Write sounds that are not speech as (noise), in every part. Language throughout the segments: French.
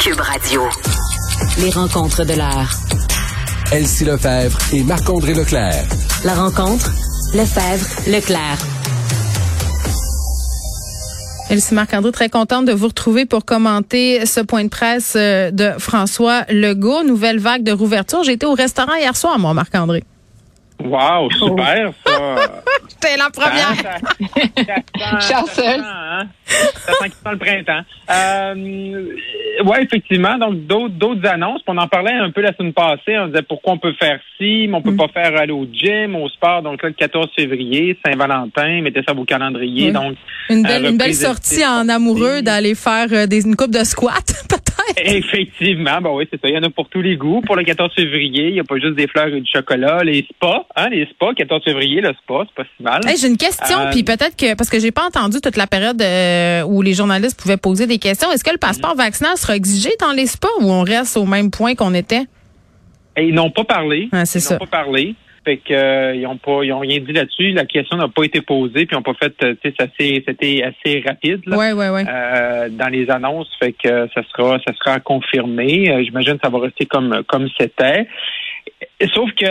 Cube Radio. Les rencontres de l'heure. Elsie Lefebvre et Marc-André Leclerc. La rencontre, Lefebvre, Leclerc. Elsie Marc-André, très contente de vous retrouver pour commenter ce point de presse euh, de François Legault. Nouvelle vague de rouverture. J'ai été au restaurant hier soir, moi, Marc-André. Wow, super, ça. (laughs) C'était la première. Hein? (laughs) Ça sent qu'il sent le printemps. Euh, ouais, effectivement. Donc, d'autres, d'autres annonces. On en parlait un peu la semaine passée. On disait pourquoi on peut faire ci, mais on peut mm. pas faire aller au gym, au sport. Donc là, le 14 février, Saint-Valentin, mettez ça à vos calendriers. Donc, une belle, une belle sortie en amoureux d'aller faire euh, des, une coupe de squat, (laughs) peut-être. (laughs) Effectivement, ben oui, c'est ça. Il y en a pour tous les goûts. Pour le 14 février, il n'y a pas juste des fleurs et du chocolat. Les spas, hein, les spas, 14 février, le spa, c'est pas si mal. j'ai une question, euh, puis peut-être que, parce que j'ai pas entendu toute la période euh, où les journalistes pouvaient poser des questions. Est-ce que le passeport vaccinal sera exigé dans les spas ou on reste au même point qu'on était? ils n'ont pas parlé. Ah, c'est ils n'ont pas parlé. Fait que euh, ils ont pas ils ont rien dit là-dessus. La question n'a pas été posée, puis ils n'ont pas fait euh, tu sais c'était assez rapide là, ouais, ouais, ouais. Euh, dans les annonces. Fait que ça sera ça sera confirmé. Euh, j'imagine que ça va rester comme comme c'était. Sauf que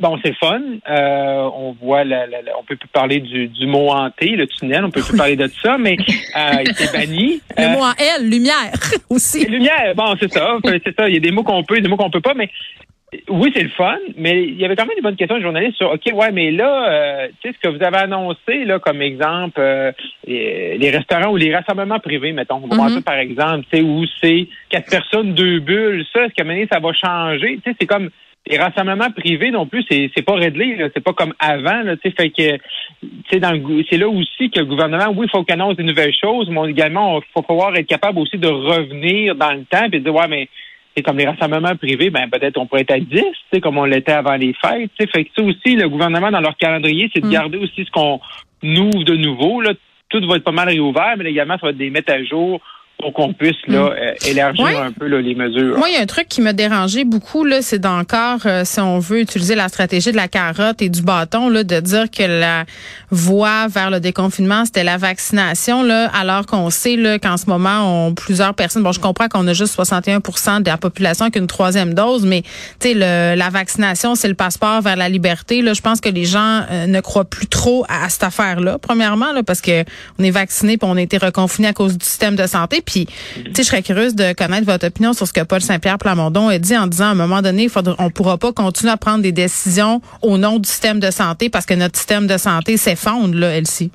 bon, c'est fun. on voit, la, la, on peut plus parler du, du mot hanté, le tunnel. On peut plus parler de ça, mais (laughs) il s'est banni. Le mot en L, lumière (laughs) aussi. Lumière, bon, c'est ça. C'est ça. Il y a des mots qu'on peut, des mots qu'on peut pas, mais oui, c'est le fun, mais il y avait quand même des bonnes questions de journalistes sur OK, ouais, mais là, euh, tu sais, ce que vous avez annoncé, là, comme exemple, euh, les restaurants ou les rassemblements privés, mettons, mm ça par exemple, tu sais, où c'est quatre personnes, deux bulles, ça, est-ce qu'à un ça va changer? Tu sais, c'est comme les rassemblements privés non plus, c'est, c'est pas réglé, c'est pas comme avant, là, tu sais, fait que, tu dans c'est là aussi que le gouvernement, oui, il faut qu'il annonce des nouvelles choses, mais également, il faut pouvoir être capable aussi de revenir dans le temps et de dire, ouais, mais comme les rassemblements privés, ben peut-être on pourrait être à 10, comme on l'était avant les fêtes. Fait que ça aussi, le gouvernement, dans leur calendrier, c'est de mm. garder aussi ce qu'on ouvre de nouveau. Là. Tout va être pas mal réouvert, mais également, ça va être des mettre à jour pour qu'on puisse là, mm. élargir un peu là, les mesures. Moi, il y a un truc qui m'a dérangé beaucoup, là, c'est d'encore, euh, si on veut utiliser la stratégie de la carotte et du bâton, là, de dire que la voie vers le déconfinement, c'était la vaccination, là, alors qu'on sait là, qu'en ce moment, on, plusieurs personnes, bon, je comprends qu'on a juste 61% de la population avec une troisième dose, mais tu sais, la vaccination, c'est le passeport vers la liberté. Là, je pense que les gens euh, ne croient plus trop à, cette affaire-là, premièrement, là, parce que on est vacciné puis on a été reconfiné à cause du système de santé. Puis, tu sais, je serais curieuse de connaître votre opinion sur ce que Paul Saint-Pierre Plamondon a dit en disant à un moment donné, il faudra, on pourra pas continuer à prendre des décisions au nom du système de santé parce que notre système de santé s'effondre, là, Elsie.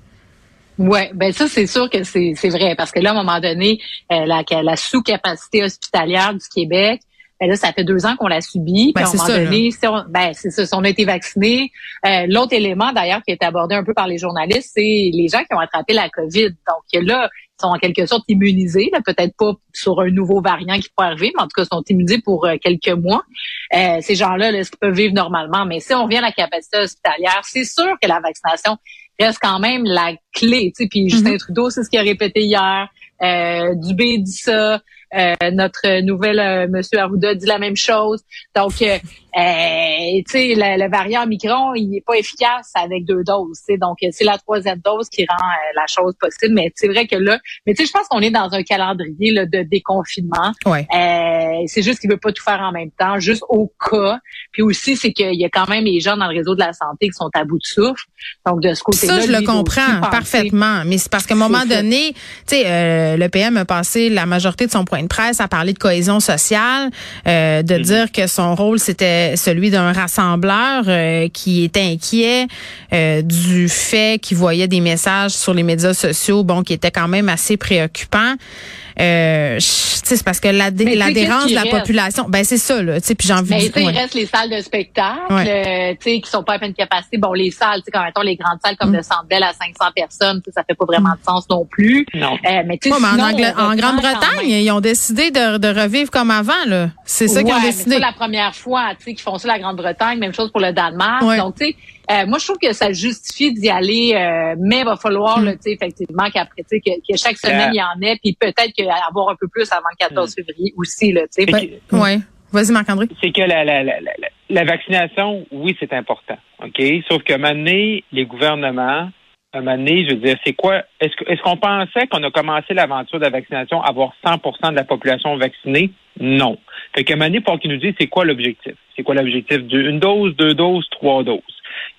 Oui, ben ça c'est sûr que c'est vrai parce que là à un moment donné euh, la, la sous-capacité hospitalière du Québec, ben là, ça fait deux ans qu'on l'a subi. Ben, un moment donné, si on, ben, c'est ça, si on a été vacciné. Euh, l'autre élément, d'ailleurs, qui a été abordé un peu par les journalistes, c'est les gens qui ont attrapé la COVID. Donc là, ils sont en quelque sorte immunisés, peut-être pas sur un nouveau variant qui pourrait arriver, mais en tout cas, sont immunisés pour euh, quelques mois. Euh, ces gens-là, là, ils peuvent vivre normalement? Mais si on revient à la capacité hospitalière, c'est sûr que la vaccination reste quand même la clé. Tu sais, puis Justin. Trudeau, c'est ce qu'il a répété hier. Euh, Dubé dit ça. Euh, notre nouvelle euh, Monsieur Arruda dit la même chose. Donc, euh, tu sais, le, variant Micron, il est pas efficace avec deux doses. Donc, c'est la troisième dose qui rend la chose possible. Mais c'est vrai que là, mais tu sais, je pense qu'on est dans un calendrier là, de déconfinement. Ouais. c'est juste qu'il veut pas tout faire en même temps, juste au cas. Puis aussi, c'est qu'il y a quand même les gens dans le réseau de la santé qui sont à bout de souffle. Donc, de ce côté-là, ça, je le comprends parfaitement. Mais c'est parce qu'à un moment donné, tu sais, le PM a passé la majorité de son point de presse à parler de cohésion sociale, euh, de mm-hmm. dire que son rôle c'était celui d'un rassembleur euh, qui était inquiet euh, du fait qu'il voyait des messages sur les médias sociaux, bon, qui étaient quand même assez préoccupants. Euh, c'est parce que l'adhérence de la population, ben c'est ça là. Puis j'ai envie. Mais il reste les salles de spectacle, euh, tu sais, qui sont pas à pleine capacité. Bon, les salles, tu sais, quand mettons les grandes salles comme mm. le Centre Bell à 500 personnes, ça fait pas vraiment de sens non plus. Non. Euh, mais tu sais, en, en Grande-Bretagne, ils ont décidé de, de, revivre comme avant là. C'est ça qu'ils ont décidé. C'est la première fois, tu sais, qu'ils font ça la Grande-Bretagne. Même chose pour le Danemark. Donc tu sais euh, moi, je trouve que ça justifie d'y aller, euh, mais il va falloir, mm. effectivement, qu'après, que, que chaque semaine, il y en ait, puis peut-être avoir un peu plus avant le 14 mm. février aussi. Là, ben, oui. Vas-y, Marc-André. C'est que la, la, la, la, vaccination, oui, c'est important. OK? Sauf que maintenant, les gouvernements un moment donné, je veux dire, c'est quoi? Est-ce que- est-ce qu'on pensait qu'on a commencé l'aventure de la vaccination à avoir 100 de la population vaccinée? Non. Fait qu'à un moment donné, pour qu'ils nous disent c'est quoi l'objectif? C'est quoi l'objectif? d'une- Une dose, deux doses, trois doses.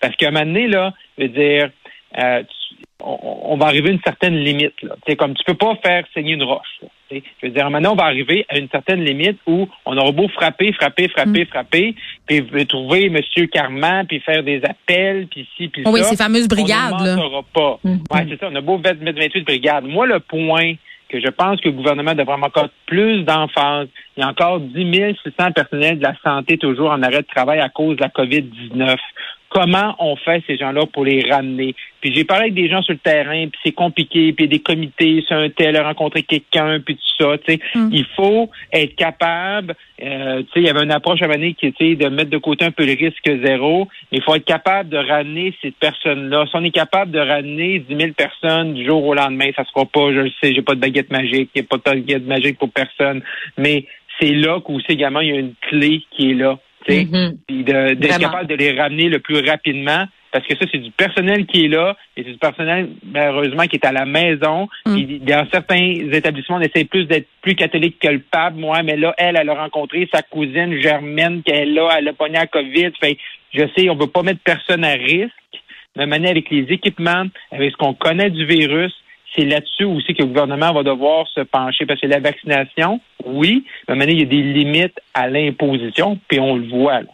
Parce qu'à un moment donné, là, je veux dire, euh, tu- on, on va arriver à une certaine limite. Là. Comme tu peux pas faire saigner une roche. là. Je veux dire, maintenant, on va arriver à une certaine limite où on aura beau frapper, frapper, frapper, frapper, puis trouver M. Carman, puis faire des appels, puis ci, puis Oui, ça. ces fameuses brigades, On là. ne mentira pas. Mhm. Ouais, c'est ça. On a beau mettre 28 brigades. Moi, le point que je pense que le gouvernement devrait encore plus d'emphase, il y a encore 10 600 personnels de la santé toujours en arrêt de travail à cause de la COVID-19. Comment on fait ces gens-là pour les ramener? Puis j'ai parlé avec des gens sur le terrain, puis c'est compliqué, puis des comités, c'est un tel, a rencontré quelqu'un, puis tout ça. Tu sais, Mm. il faut être capable. euh, tu sais, il y avait une approche à donné qui était de mettre de côté un peu le risque zéro. Mais il faut être capable de ramener ces personnes-là. Si on est capable de ramener 10 000 personnes du jour au lendemain, ça se fera pas. Je le sais, j'ai pas de baguette magique, il n'y a pas de baguette magique pour personne. Mais c'est là qu'aussi également il y a une clé qui est là. Mhm. Puis d'être capable de les ramener le plus rapidement. Parce que ça, c'est du personnel qui est là, et c'est du personnel, malheureusement, qui est à la maison. Mm. Dans certains établissements, on essaie plus d'être plus catholique que le pape, moi, mais là, elle, elle a rencontré sa cousine Germaine, qu'elle est là, elle a pogné la COVID. Fait, je sais, on veut pas mettre personne à risque. De manière avec les équipements, avec ce qu'on connaît du virus, c'est là-dessus aussi que le gouvernement va devoir se pencher. Parce que la vaccination, oui, mais maintenant, il y a des limites à l'imposition, puis on le voit. Là.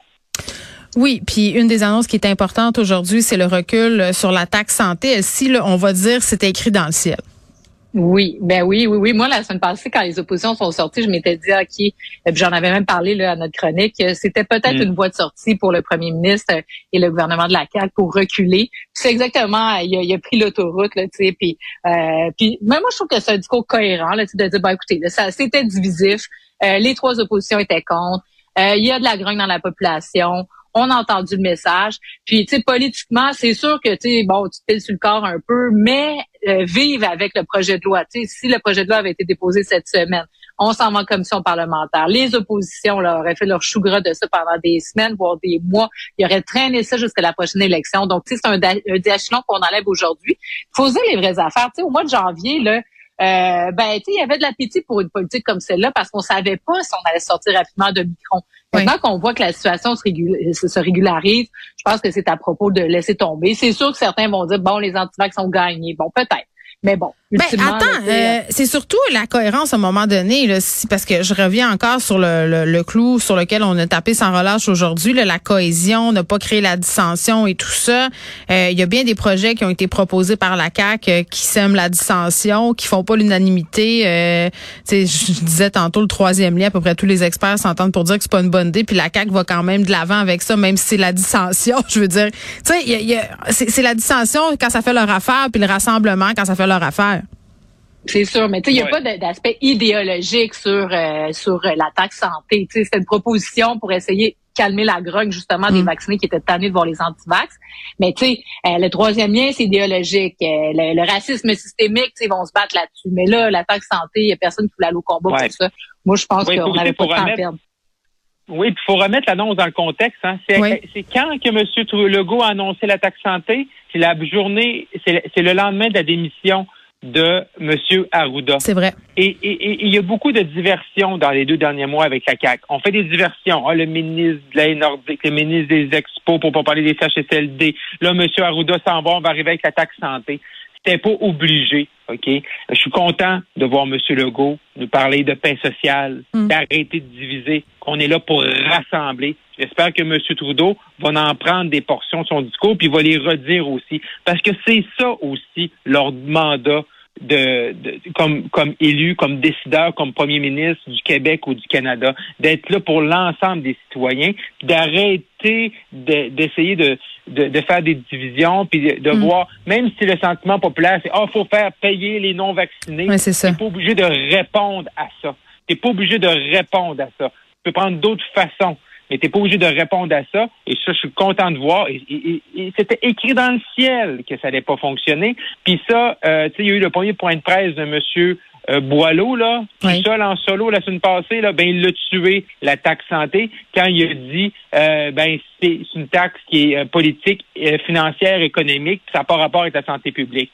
Oui, puis une des annonces qui est importante aujourd'hui, c'est le recul sur la taxe santé. Si on va dire, c'est écrit dans le ciel. Oui, ben oui, oui, oui. Moi, la semaine passée, quand les oppositions sont sorties, je m'étais dit, OK, puis j'en avais même parlé là, à notre chronique, euh, c'était peut-être Mm. une voie de sortie pour le premier ministre euh, et le gouvernement de la CAQ pour reculer. C'est exactement, il a, il a pris l'autoroute, là, tu sais, puis, euh, puis même moi, je trouve que c'est un discours cohérent, là, de dire, ben écoutez, là, ça, c'était divisif, Euh, les trois oppositions étaient contre, Euh, il y a de la grogne dans la population, on a entendu le message. Puis, tu sais, politiquement, c'est sûr que, tu bon, tu te piles sur le corps un peu, mais euh, avec le projet de loi. Tu sais, si le projet de loi avait été déposé cette semaine, on s'en va en commission parlementaire. Les oppositions là, auraient fait leur chou gras de ça pendant des semaines, voire des mois. Ils auraient traîné ça jusqu'à la prochaine élection. Donc, tu sais, c'est un, un qu'on enlève aujourd'hui. Faut les vraies affaires. Tu sais, au mois de janvier, là, euh, ben, tu sais, il y avait de l'appétit pour une politique comme celle-là parce qu'on savait pas si on allait sortir rapidement de Micron. Maintenant qu'on voit que la situation se, régul- se- se régularise, je pense que c'est à propos de laisser tomber. C'est sûr que certains vont dire, bon, les antivax sont gagnés. Bon, peut-être. Mais bon, Ben, attends, euh, c'est surtout la cohérence à un moment donné, là, si- parce que je reviens encore sur le, le, le clou sur lequel on a tapé sans relâche aujourd'hui, la cohésion, ne pas créer la dissension et tout ça. Euh, Il y a bien des projets qui ont été proposés par la CAC euh, qui sèment la dissension, qui font pas l'unanimité. Euh, tu sais, je disais tantôt le troisième lien, à peu près tous les experts s'entendent pour dire que c'est pas une bonne idée, puis la CAC va quand même de l'avant avec ça, même si c'est la dissension. (laughs) Je veux dire, tu sais, il y a- il y a- c'est c'est la dissension quand ça fait leur affaire, puis le rassemblement quand ça fait leur affaire. C'est sûr, mais tu sais, il n'y a Ouais. pas d'aspect idéologique sur euh, sur euh, la taxe santé. Tu sais, c'était une proposition pour essayer de calmer la grogne justement des Mm. vaccinés qui étaient tannés de voir les antivax. Mais tu sais, euh, le troisième lien, c'est idéologique. Euh, le, le racisme systémique, tu sais, ils vont se battre là-dessus. Mais là, la taxe santé, il n'y a personne qui voulait aller au combat Ouais. pour ça. Moi, je pense Oui, qu'on n'avait pas de temps à perdre. Oui, puis il faut remettre l'annonce dans le contexte. Hein. C'est, Oui. quand que M. Legault a annoncé la taxe santé? C'est la journée, c'est le lendemain de la démission de M. Arruda. C'est vrai. Et, il y a beaucoup de diversions dans les deux derniers mois avec la CAQ. On fait des diversions. Ah, le ministre de la Nordique, le ministre des Expos, pour pas parler des CHSLD. Là, M. Arruda s'en va, on va arriver avec la taxe santé. C'était pas obligé, OK? Je suis content de voir M. Legault nous parler de paix sociale, Mm. d'arrêter de diviser, qu'on est là pour rassembler. J'espère que M. Trudeau va en prendre des portions de son discours, puis va les redire aussi. Parce que c'est ça aussi leur mandat de, de- comme, comme élu, comme décideur, comme premier ministre du Québec ou du Canada, d'être là pour l'ensemble des citoyens, d'arrêter de- d'essayer de, de, de faire des divisions, puis de, Mm. voir, même si le sentiment populaire, c'est, ah, faut faire payer les non-vaccinés, Ouais, c'est pas obligé de répondre à ça. T'es pas obligé de répondre à ça. Tu peux prendre d'autres façons, mais t'es pas obligé de répondre à ça. Et ça, je suis content de voir. Et, et- et- et c'était écrit dans le ciel que ça allait pas fonctionner. Puis ça, euh, tu sais, il y a eu le premier point de presse de Monsieur euh, Boileau, là, Oui. seul en solo la semaine passée, là, ben il l'a tué, la taxe santé, quand il a dit euh, ben c'est une taxe qui est euh, politique, euh, financière, économique, puis ça n'a pas rapport avec la santé publique.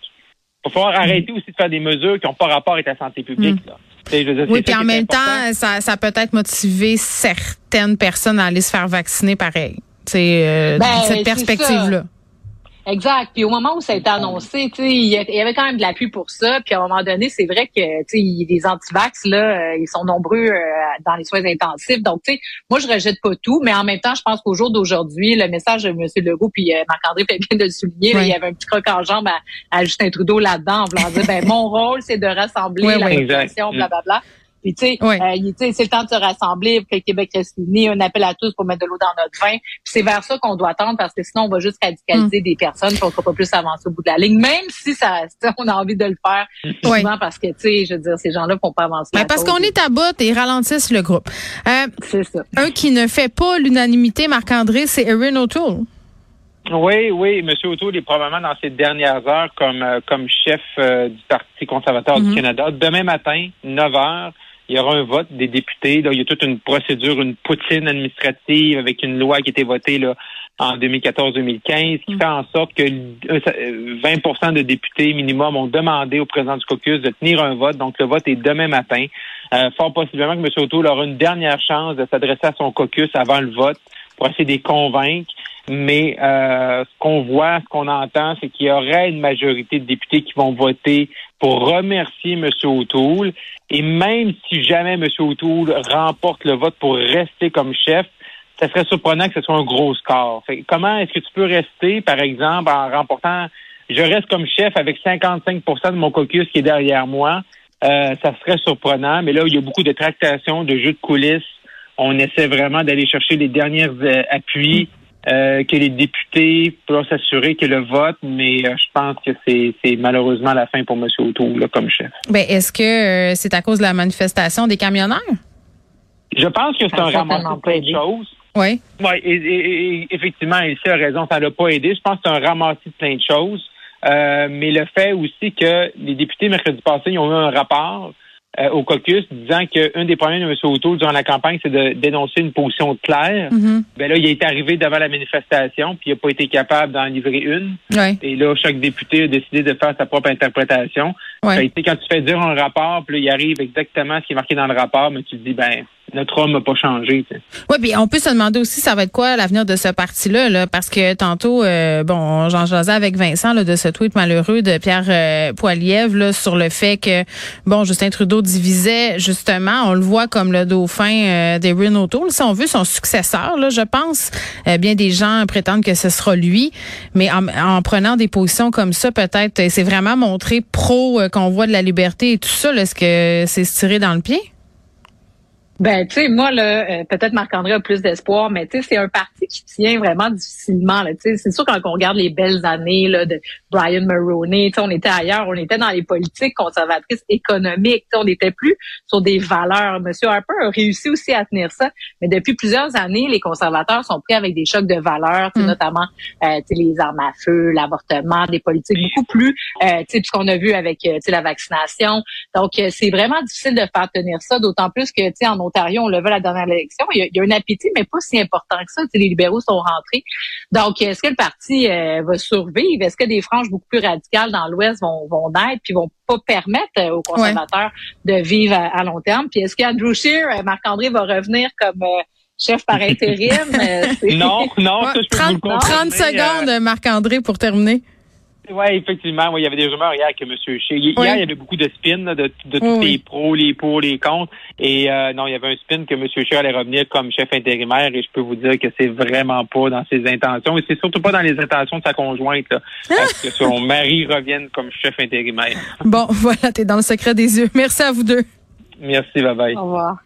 Il va falloir Mm. arrêter aussi de faire des mesures qui n'ont pas rapport avec la santé publique. Là. Je Oui, c'est puis en même important. temps, ça, ça peut être motivé certaines personnes à aller se faire vacciner pareil. C'est euh, Ben, cette c'est perspective-là. Exact. Puis au moment où ça a été annoncé, tu sais, il y avait quand même de l'appui pour ça. Puis à un moment donné, c'est vrai que tu sais, il- les antivax là, euh, ils sont nombreux euh, dans les soins intensifs. Donc tu sais, moi je rejette pas tout, mais en même temps, je pense qu'au jour d'aujourd'hui, le message de M. Legault puis euh, Marc-André fait bien de le souligner, là, Oui. il y avait un petit croc en jambe à, à Justin Trudeau là-dedans, en voulant dire ben mon rôle c'est de rassembler Oui, la oui. population, blablabla. Puis tu sais, Oui. euh, il- tu sais, c'est le temps de se rassembler pour que le Québec reste uni, un appel à tous pour mettre de l'eau dans notre vin. Puis c'est vers ça qu'on doit tendre parce que sinon on va juste Mm. radicaliser des personnes puis on sera pas plus avancer au bout de la ligne, même si ça, tu sais, (laughs) on a envie de le faire Oui. souvent parce que tu sais, je veux dire, ces gens-là font pas avancer. Ben, parce qu'on est à bout et ils ralentissent le groupe. Euh, c'est ça. un qui ne fait pas l'unanimité, Marc-André, c'est Erin O'Toole. Oui, oui, M. O'Toole est probablement dans ses dernières heures comme, euh, comme chef euh, du Parti conservateur du Canada. Demain matin, 9 heures, il y aura un vote des députés. Là, il y a toute une procédure, une poutine administrative avec une loi qui a été votée là, en 2014-2015 qui fait en sorte que euh, 20% de députés minimum ont demandé au président du caucus de tenir un vote. Donc, le vote est demain matin. Euh, fort possiblement que M. O'Toole aura une dernière chance de s'adresser à son caucus avant le vote pour essayer de les convaincre. Mais euh, ce qu'on voit, ce qu'on entend, c'est qu'il y aurait une majorité de députés qui vont voter pour remercier M. O'Toole. Et même si jamais M. O'Toole remporte le vote pour rester comme chef, ça serait surprenant que ce soit un gros score. Comment est-ce que tu peux rester, par exemple, en remportant, je reste comme chef avec 55% de mon caucus qui est derrière moi, euh, ça serait surprenant. Mais là, il y a beaucoup de tractations, de jeux de coulisses. On essaie vraiment d'aller chercher les derniers euh, appuis. Euh, que les députés peuvent s'assurer que le vote, mais euh, je pense que c'est malheureusement la fin pour M. O'Toole là, comme chef. Ben, est-ce que euh, c'est à cause de la manifestation des camionneurs? Je pense que c'est un ramassage de choses. Oui. Oui, et, et- et- effectivement, Elsie a raison, ça l'a pas aidé. Je pense que c'est un ramassis de plein de choses. Euh, mais le fait aussi que les députés, mercredi passé, ils ont eu un rapport euh, au caucus disant qu'un des problèmes de M. O'Toole durant la campagne, c'est de dénoncer une position claire. Mhm. Ben là, il est arrivé devant la manifestation, puis il n'a pas été capable d'en livrer une. Oui. Et là, chaque député a décidé de faire sa propre interprétation. Ouais. Fait que, tu sais, quand tu fais dire un rapport, puis là, il arrive exactement ce qui est marqué dans le rapport, mais tu te dis, ben, notre homme n'a pas changé. Oui, puis on peut se demander aussi ça va être quoi l'avenir de ce parti-là, là, parce que tantôt, euh, bon, j'en jasais avec Vincent là, de ce tweet malheureux de Pierre euh, Poilievre sur le fait que bon, Justin Trudeau divisait justement, on le voit comme le dauphin euh, d'Erin O'Toole, si on veut son successeur, là, je pense. Euh, bien des gens prétendent que ce sera lui, mais en, en prenant des positions comme ça, peut-être, c'est vraiment montrer pro qu'on voit de la liberté et tout ça. Est-ce que c'est se tirer dans le pied? Ben, tu sais, moi, là, euh, peut-être Marc-André a plus d'espoir, mais tu sais, c'est un parti qui tient vraiment difficilement. Là, tu sais, c'est sûr quand on regarde les belles années là, de Brian Mulroney, tu sais, on était ailleurs, on était dans les politiques conservatrices économiques, tu sais, on n'était plus sur des valeurs. Monsieur Harper a réussi aussi à tenir ça, mais depuis plusieurs années, les conservateurs sont pris avec des chocs de valeurs, Mm. notamment euh, tu sais, les armes à feu, l'avortement, des politiques beaucoup plus, euh, tu sais, ce qu'on a vu avec euh, tu sais, la vaccination. Donc, euh, c'est vraiment difficile de faire tenir ça, d'autant plus que, tu sais, en Ontario, on le veut à la dernière élection. Il y, a, il y a un appétit, mais pas si important que ça. Tu sais, les libéraux sont rentrés. Donc, est-ce que le parti euh, va survivre? Est-ce que des franges beaucoup plus radicales dans l'Ouest vont, vont naître puis vont pas permettre euh, aux conservateurs de vivre à, à long terme? Puis est-ce qu'Andrew Scheer, euh, Marc-André, va revenir comme euh, chef par intérim? (laughs) Euh, Non, non, Ouais, ça, je peux 30, vous le confirmer. 30 Euh, secondes, Marc-André, pour terminer. Oui, effectivement. Ouais, il y avait des rumeurs hier que M. Shea. Hier, Oui. il y avait beaucoup de spins là, de, de tous Oui, les oui. pros, les pour, les contre. Et euh, non, il y avait un spin que M. Shea allait revenir comme chef intérimaire. Et je peux vous dire que c'est vraiment pas dans ses intentions. Et c'est surtout pas dans les intentions de sa conjointe. Là, à ce que son (laughs) mari revienne comme chef intérimaire. Bon, (laughs) voilà, t'es dans le secret des yeux. Merci à vous deux. Merci, bye bye. Au revoir.